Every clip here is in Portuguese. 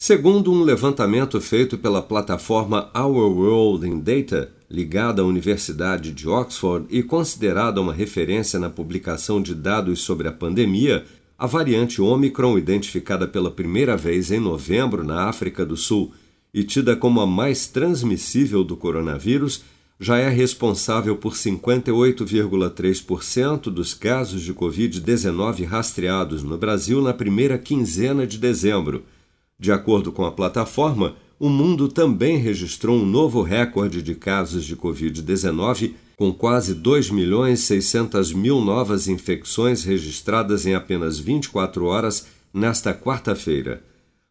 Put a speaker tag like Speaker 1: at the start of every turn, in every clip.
Speaker 1: Segundo um levantamento feito pela plataforma Our World in Data, ligada à Universidade de Oxford e considerada uma referência na publicação de dados sobre a pandemia, a variante Omicron, identificada pela primeira vez em novembro na África do Sul e tida como a mais transmissível do coronavírus, já é responsável por 58,3% dos casos de Covid-19 rastreados no Brasil na primeira quinzena de dezembro de acordo com a plataforma, o mundo também registrou um novo recorde de casos de Covid-19, com quase 2 milhões 600 mil novas infecções registradas em apenas 24 horas nesta quarta-feira.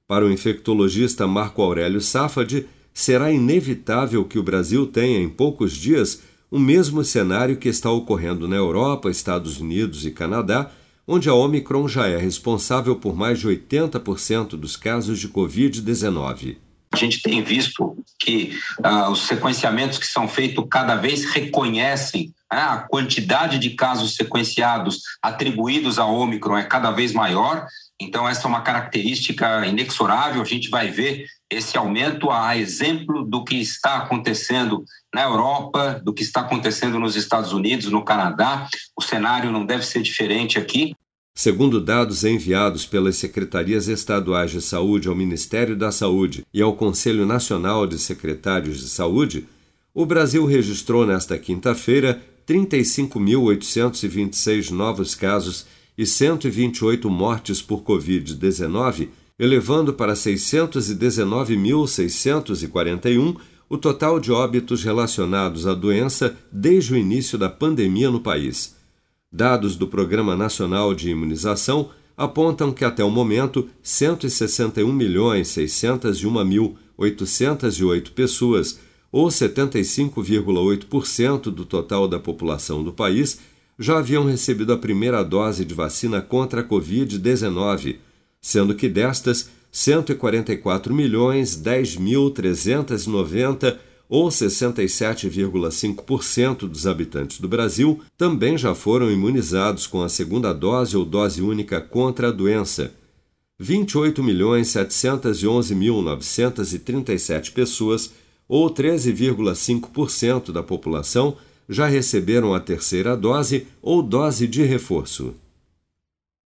Speaker 1: Para o infectologista Marco Aurélio Safadi, será inevitável que o Brasil tenha, em poucos dias, o mesmo cenário que está ocorrendo na Europa, Estados Unidos e Canadá onde a Omicron já é responsável por mais de 80% dos casos de Covid-19.
Speaker 2: A gente tem visto que uh, os sequenciamentos que são feitos cada vez reconhecem né, a quantidade de casos sequenciados atribuídos à Omicron é cada vez maior. Então, essa é uma característica inexorável. A gente vai ver esse aumento a exemplo do que está acontecendo na Europa, do que está acontecendo nos Estados Unidos, no Canadá. O cenário não deve ser diferente aqui.
Speaker 1: Segundo dados enviados pelas secretarias estaduais de saúde ao Ministério da Saúde e ao Conselho Nacional de Secretários de Saúde, o Brasil registrou nesta quinta-feira 35.826 novos casos e 128 mortes por Covid-19 elevando para 619.641 o total de óbitos relacionados à doença desde o início da pandemia no país. Dados do Programa Nacional de Imunização apontam que até o momento 161.601.808 pessoas, ou 75,8% do total da população do país, já haviam recebido a primeira dose de vacina contra a Covid-19 sendo que destas 144 milhões 10.390 ou 67,5% dos habitantes do Brasil também já foram imunizados com a segunda dose ou dose única contra a doença. 28.711.937 pessoas, ou 13,5% da população, já receberam a terceira dose ou dose de reforço